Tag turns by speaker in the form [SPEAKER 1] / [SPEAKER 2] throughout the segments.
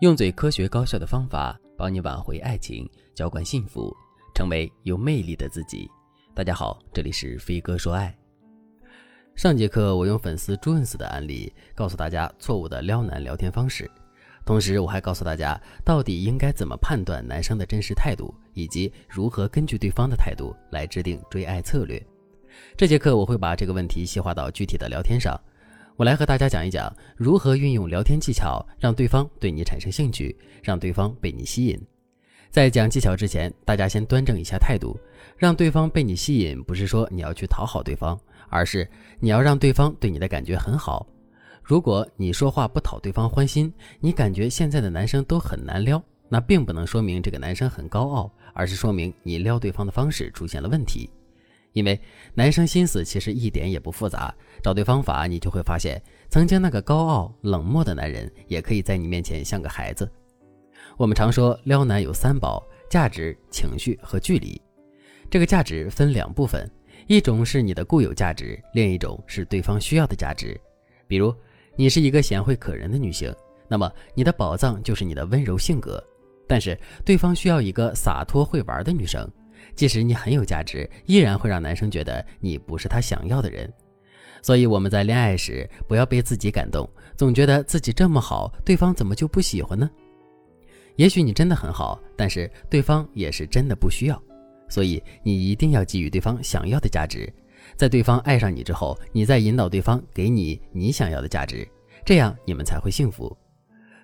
[SPEAKER 1] 用最科学高效的方法帮你挽回爱情，浇灌幸福，成为有魅力的自己。大家好，这里是飞哥说爱。上节课我用粉丝朱恩斯的案例告诉大家错误的撩男聊天方式，同时我还告诉大家到底应该怎么判断男生的真实态度，以及如何根据对方的态度来制定追爱策略。这节课我会把这个问题细化到具体的聊天上。我来和大家讲一讲如何运用聊天技巧，让对方对你产生兴趣，让对方被你吸引。在讲技巧之前，大家先端正一下态度。让对方被你吸引，不是说你要去讨好对方，而是你要让对方对你的感觉很好。如果你说话不讨对方欢心，你感觉现在的男生都很难撩，那并不能说明这个男生很高傲，而是说明你撩对方的方式出现了问题。因为男生心思其实一点也不复杂，找对方法，你就会发现，曾经那个高傲冷漠的男人，也可以在你面前像个孩子。我们常说撩男有三宝：价值、情绪和距离。这个价值分两部分，一种是你的固有价值，另一种是对方需要的价值。比如，你是一个贤惠可人的女性，那么你的宝藏就是你的温柔性格。但是，对方需要一个洒脱会玩的女生。即使你很有价值，依然会让男生觉得你不是他想要的人。所以我们在恋爱时，不要被自己感动，总觉得自己这么好，对方怎么就不喜欢呢？也许你真的很好，但是对方也是真的不需要。所以你一定要给予对方想要的价值，在对方爱上你之后，你再引导对方给你你想要的价值，这样你们才会幸福。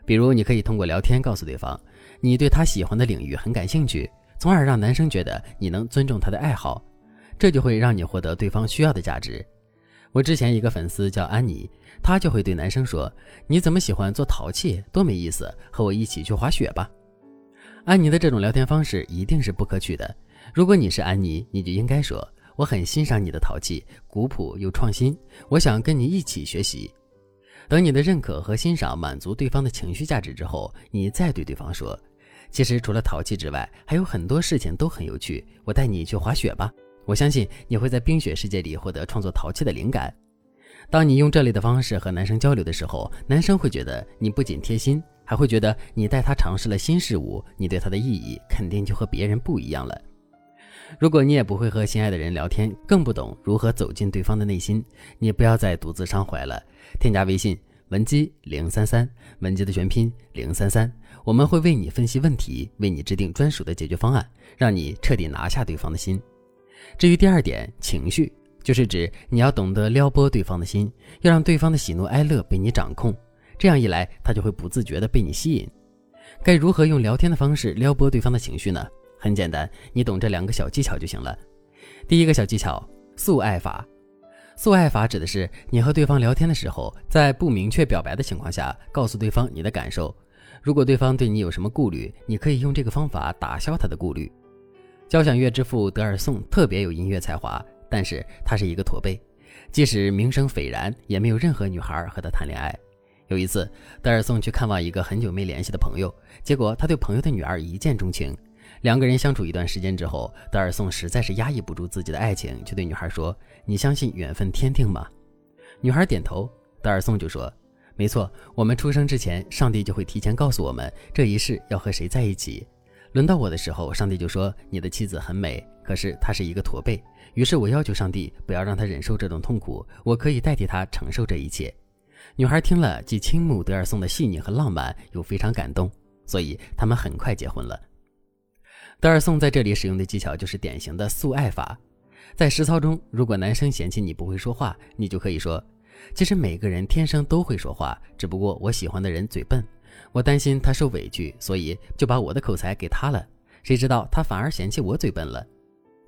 [SPEAKER 1] 比如，你可以通过聊天告诉对方，你对他喜欢的领域很感兴趣。从而让男生觉得你能尊重他的爱好，这就会让你获得对方需要的价值。我之前一个粉丝叫安妮，她就会对男生说：“你怎么喜欢做淘气？多没意思！和我一起去滑雪吧。”安妮的这种聊天方式一定是不可取的。如果你是安妮，你就应该说：“我很欣赏你的淘气，古朴又创新，我想跟你一起学习。”等你的认可和欣赏满足对方的情绪价值之后，你再对对方说。其实除了淘气之外，还有很多事情都很有趣。我带你去滑雪吧，我相信你会在冰雪世界里获得创作淘气的灵感。当你用这类的方式和男生交流的时候，男生会觉得你不仅贴心，还会觉得你带他尝试了新事物，你对他的意义肯定就和别人不一样了。如果你也不会和心爱的人聊天，更不懂如何走进对方的内心，你不要再独自伤怀了。添加微信。文姬零三三，文姬的全拼零三三，我们会为你分析问题，为你制定专属的解决方案，让你彻底拿下对方的心。至于第二点，情绪，就是指你要懂得撩拨对方的心，要让对方的喜怒哀乐被你掌控，这样一来，他就会不自觉的被你吸引。该如何用聊天的方式撩拨对方的情绪呢？很简单，你懂这两个小技巧就行了。第一个小技巧，速爱法。速爱法指的是你和对方聊天的时候，在不明确表白的情况下，告诉对方你的感受。如果对方对你有什么顾虑，你可以用这个方法打消他的顾虑。交响乐之父德尔颂特别有音乐才华，但是他是一个驼背，即使名声斐然，也没有任何女孩和他谈恋爱。有一次，德尔颂去看望一个很久没联系的朋友，结果他对朋友的女儿一见钟情。两个人相处一段时间之后，德尔颂实在是压抑不住自己的爱情，就对女孩说：“你相信缘分天定吗？”女孩点头。德尔颂就说：“没错，我们出生之前，上帝就会提前告诉我们这一世要和谁在一起。轮到我的时候，上帝就说你的妻子很美，可是她是一个驼背。于是我要求上帝不要让她忍受这种痛苦，我可以代替她承受这一切。”女孩听了，既倾慕德尔颂的细腻和浪漫，又非常感动，所以他们很快结婚了。德尔颂在这里使用的技巧就是典型的速爱法。在实操中，如果男生嫌弃你不会说话，你就可以说：“其实每个人天生都会说话，只不过我喜欢的人嘴笨，我担心他受委屈，所以就把我的口才给他了。谁知道他反而嫌弃我嘴笨了。”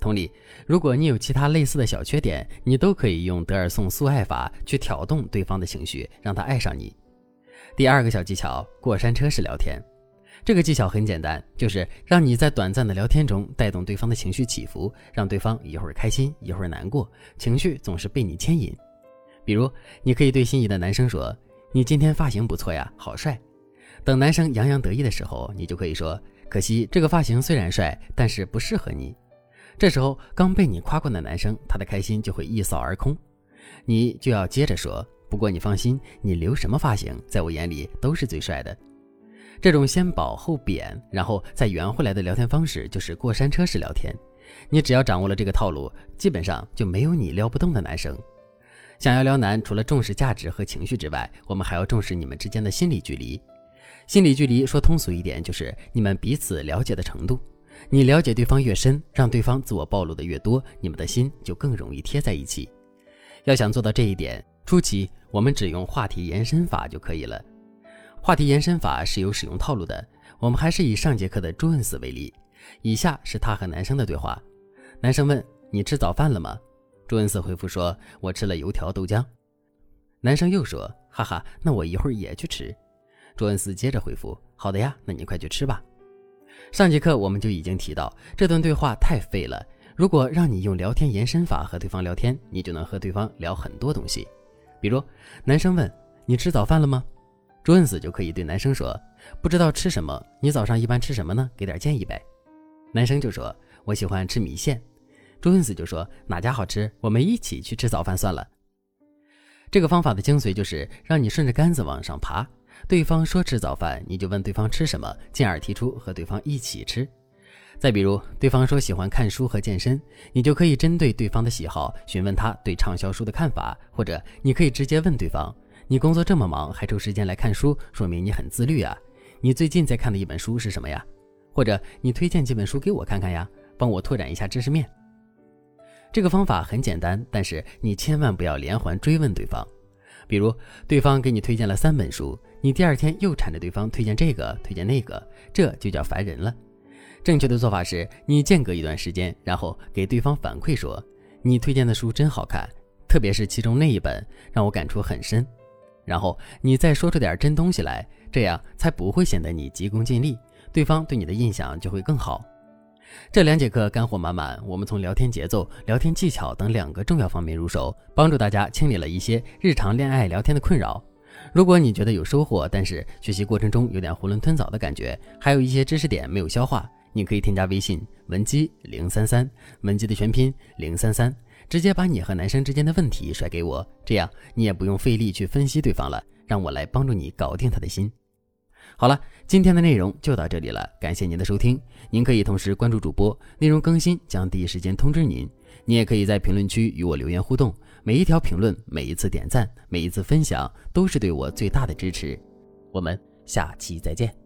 [SPEAKER 1] 同理，如果你有其他类似的小缺点，你都可以用德尔颂速爱法去挑动对方的情绪，让他爱上你。第二个小技巧：过山车式聊天。这个技巧很简单，就是让你在短暂的聊天中带动对方的情绪起伏，让对方一会儿开心一会儿难过，情绪总是被你牵引。比如，你可以对心仪的男生说：“你今天发型不错呀，好帅。”等男生洋洋得意的时候，你就可以说：“可惜这个发型虽然帅，但是不适合你。”这时候刚被你夸过的男生，他的开心就会一扫而空，你就要接着说：“不过你放心，你留什么发型，在我眼里都是最帅的。”这种先饱后扁，然后再圆回来的聊天方式就是过山车式聊天。你只要掌握了这个套路，基本上就没有你撩不动的男生。想要撩男，除了重视价值和情绪之外，我们还要重视你们之间的心理距离。心理距离说通俗一点，就是你们彼此了解的程度。你了解对方越深，让对方自我暴露的越多，你们的心就更容易贴在一起。要想做到这一点，初期我们只用话题延伸法就可以了。话题延伸法是有使用套路的，我们还是以上节课的朱恩斯为例。以下是他和男生的对话：男生问：“你吃早饭了吗？”朱恩斯回复说：“我吃了油条豆浆。”男生又说：“哈哈，那我一会儿也去吃。”朱恩斯接着回复：“好的呀，那你快去吃吧。”上节课我们就已经提到，这段对话太废了。如果让你用聊天延伸法和对方聊天，你就能和对方聊很多东西。比如，男生问：“你吃早饭了吗？”朱恩斯就可以对男生说：“不知道吃什么，你早上一般吃什么呢？给点建议呗。”男生就说：“我喜欢吃米线。”朱恩斯就说：“哪家好吃？我们一起去吃早饭算了。”这个方法的精髓就是让你顺着杆子往上爬。对方说吃早饭，你就问对方吃什么，进而提出和对方一起吃。再比如，对方说喜欢看书和健身，你就可以针对对方的喜好询问他对畅销书的看法，或者你可以直接问对方：“你工作这么忙还抽时间来看书，说明你很自律啊。你最近在看的一本书是什么呀？或者你推荐几本书给我看看呀，帮我拓展一下知识面。”这个方法很简单，但是你千万不要连环追问对方。比如，对方给你推荐了三本书，你第二天又缠着对方推荐这个推荐那个，这就叫烦人了。正确的做法是你间隔一段时间，然后给对方反馈说：“你推荐的书真好看，特别是其中那一本让我感触很深。”然后你再说出点真东西来，这样才不会显得你急功近利，对方对你的印象就会更好。这两节课干货满满，我们从聊天节奏、聊天技巧等两个重要方面入手，帮助大家清理了一些日常恋爱聊天的困扰。如果你觉得有收获，但是学习过程中有点囫囵吞枣的感觉，还有一些知识点没有消化，你可以添加微信文姬零三三，文姬的全拼零三三，直接把你和男生之间的问题甩给我，这样你也不用费力去分析对方了，让我来帮助你搞定他的心。好了，今天的内容就到这里了，感谢您的收听。您可以同时关注主播，内容更新将第一时间通知您。你也可以在评论区与我留言互动，每一条评论、每一次点赞、每一次分享，都是对我最大的支持。我们下期再见。